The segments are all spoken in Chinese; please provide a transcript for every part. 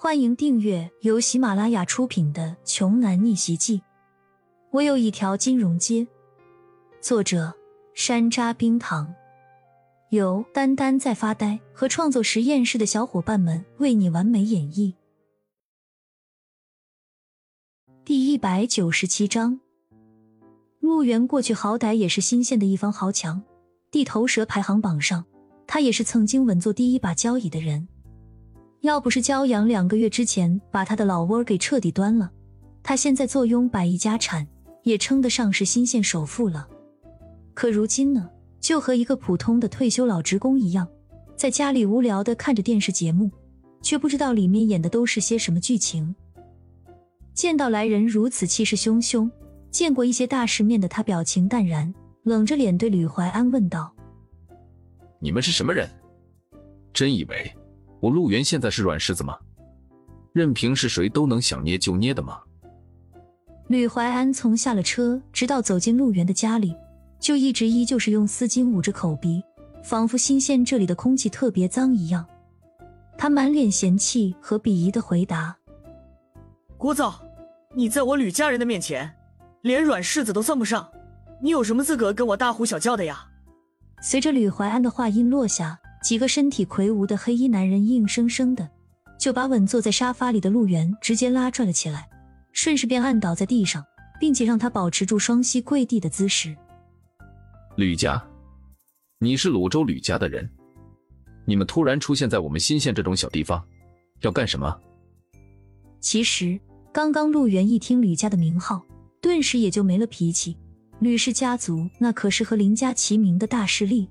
欢迎订阅由喜马拉雅出品的《穷男逆袭记》。我有一条金融街。作者：山楂冰糖，由丹丹在发呆和创作实验室的小伙伴们为你完美演绎。第一百九十七章，陆源过去好歹也是新县的一方豪强，地头蛇排行榜上，他也是曾经稳坐第一把交椅的人。要不是骄阳两个月之前把他的老窝给彻底端了，他现在坐拥百亿家产，也称得上是新县首富了。可如今呢，就和一个普通的退休老职工一样，在家里无聊的看着电视节目，却不知道里面演的都是些什么剧情。见到来人如此气势汹汹，见过一些大世面的他表情淡然，冷着脸对吕怀安问道：“你们是什么人？真以为？”我陆源现在是软柿子吗？任凭是谁都能想捏就捏的吗？吕怀安从下了车，直到走进陆源的家里，就一直依旧是用丝巾捂着口鼻，仿佛新鲜这里的空气特别脏一样。他满脸嫌弃和鄙夷的回答：“聒噪！你在我吕家人的面前，连软柿子都算不上，你有什么资格跟我大呼小叫的呀？”随着吕怀安的话音落下。几个身体魁梧的黑衣男人硬生生的就把稳坐在沙发里的陆源直接拉拽了起来，顺势便按倒在地上，并且让他保持住双膝跪地的姿势。吕家，你是鲁州吕家的人，你们突然出现在我们新县这种小地方，要干什么？其实刚刚陆源一听吕家的名号，顿时也就没了脾气。吕氏家族那可是和林家齐名的大势力，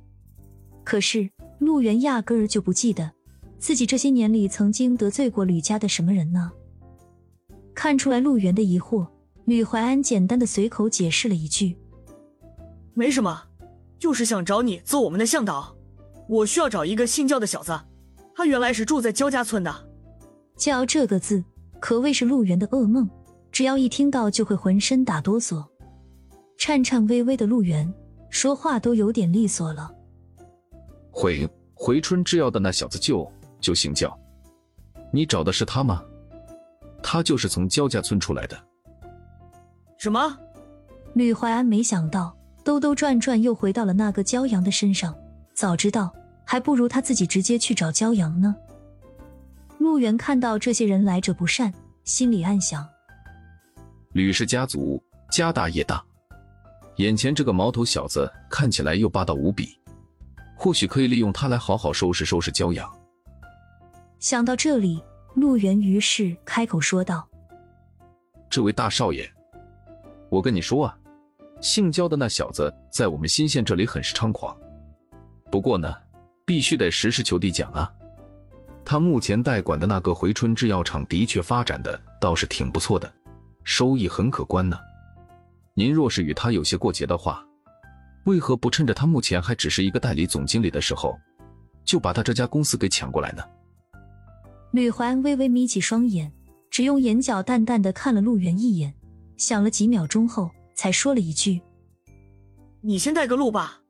可是。陆源压根儿就不记得自己这些年里曾经得罪过吕家的什么人呢？看出来陆源的疑惑，吕怀安简单的随口解释了一句：“没什么，就是想找你做我们的向导。我需要找一个信教的小子，他原来是住在焦家村的。”焦这个字可谓是陆源的噩梦，只要一听到就会浑身打哆嗦。颤颤巍巍的陆源说话都有点利索了。回回春制药的那小子就就姓焦，你找的是他吗？他就是从焦家村出来的。什么？吕怀安没想到，兜兜转转又回到了那个焦阳的身上。早知道，还不如他自己直接去找焦阳呢。陆远看到这些人来者不善，心里暗想：吕氏家族家大业大，眼前这个毛头小子看起来又霸道无比。或许可以利用他来好好收拾收拾焦阳。想到这里，陆源于是开口说道：“这位大少爷，我跟你说啊，姓焦的那小子在我们新县这里很是猖狂。不过呢，必须得实事求地讲啊，他目前代管的那个回春制药厂的确发展的倒是挺不错的，收益很可观呢。您若是与他有些过节的话。”为何不趁着他目前还只是一个代理总经理的时候，就把他这家公司给抢过来呢？吕怀安微微眯起双眼，只用眼角淡淡的看了陆源一眼，想了几秒钟后，才说了一句：“你先带个路吧。”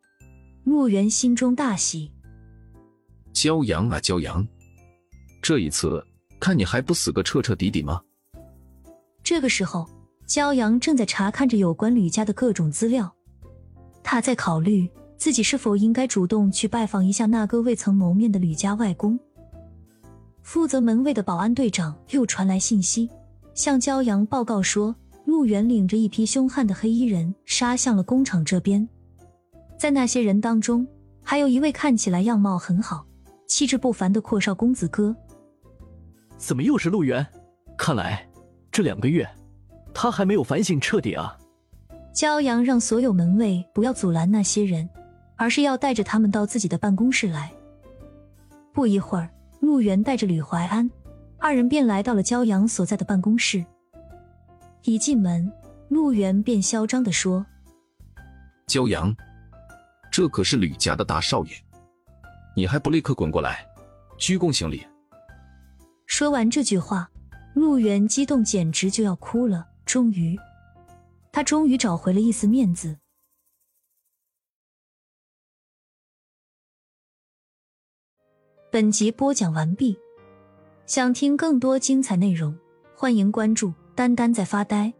陆源心中大喜：“骄阳啊骄阳，这一次看你还不死个彻彻底底吗？”这个时候，骄阳正在查看着有关吕家的各种资料。他在考虑自己是否应该主动去拜访一下那个未曾谋面的吕家外公。负责门卫的保安队长又传来信息，向骄阳报告说，陆远领着一批凶悍的黑衣人杀向了工厂这边。在那些人当中，还有一位看起来样貌很好、气质不凡的阔少公子哥。怎么又是陆源？看来这两个月他还没有反省彻底啊。骄阳让所有门卫不要阻拦那些人，而是要带着他们到自己的办公室来。不一会儿，陆源带着吕怀安二人便来到了骄阳所在的办公室。一进门，陆源便嚣张地说：“骄阳，这可是吕家的大少爷，你还不立刻滚过来，鞠躬行礼？”说完这句话，陆源激动简直就要哭了。终于。他终于找回了一丝面子。本集播讲完毕，想听更多精彩内容，欢迎关注“丹丹在发呆”。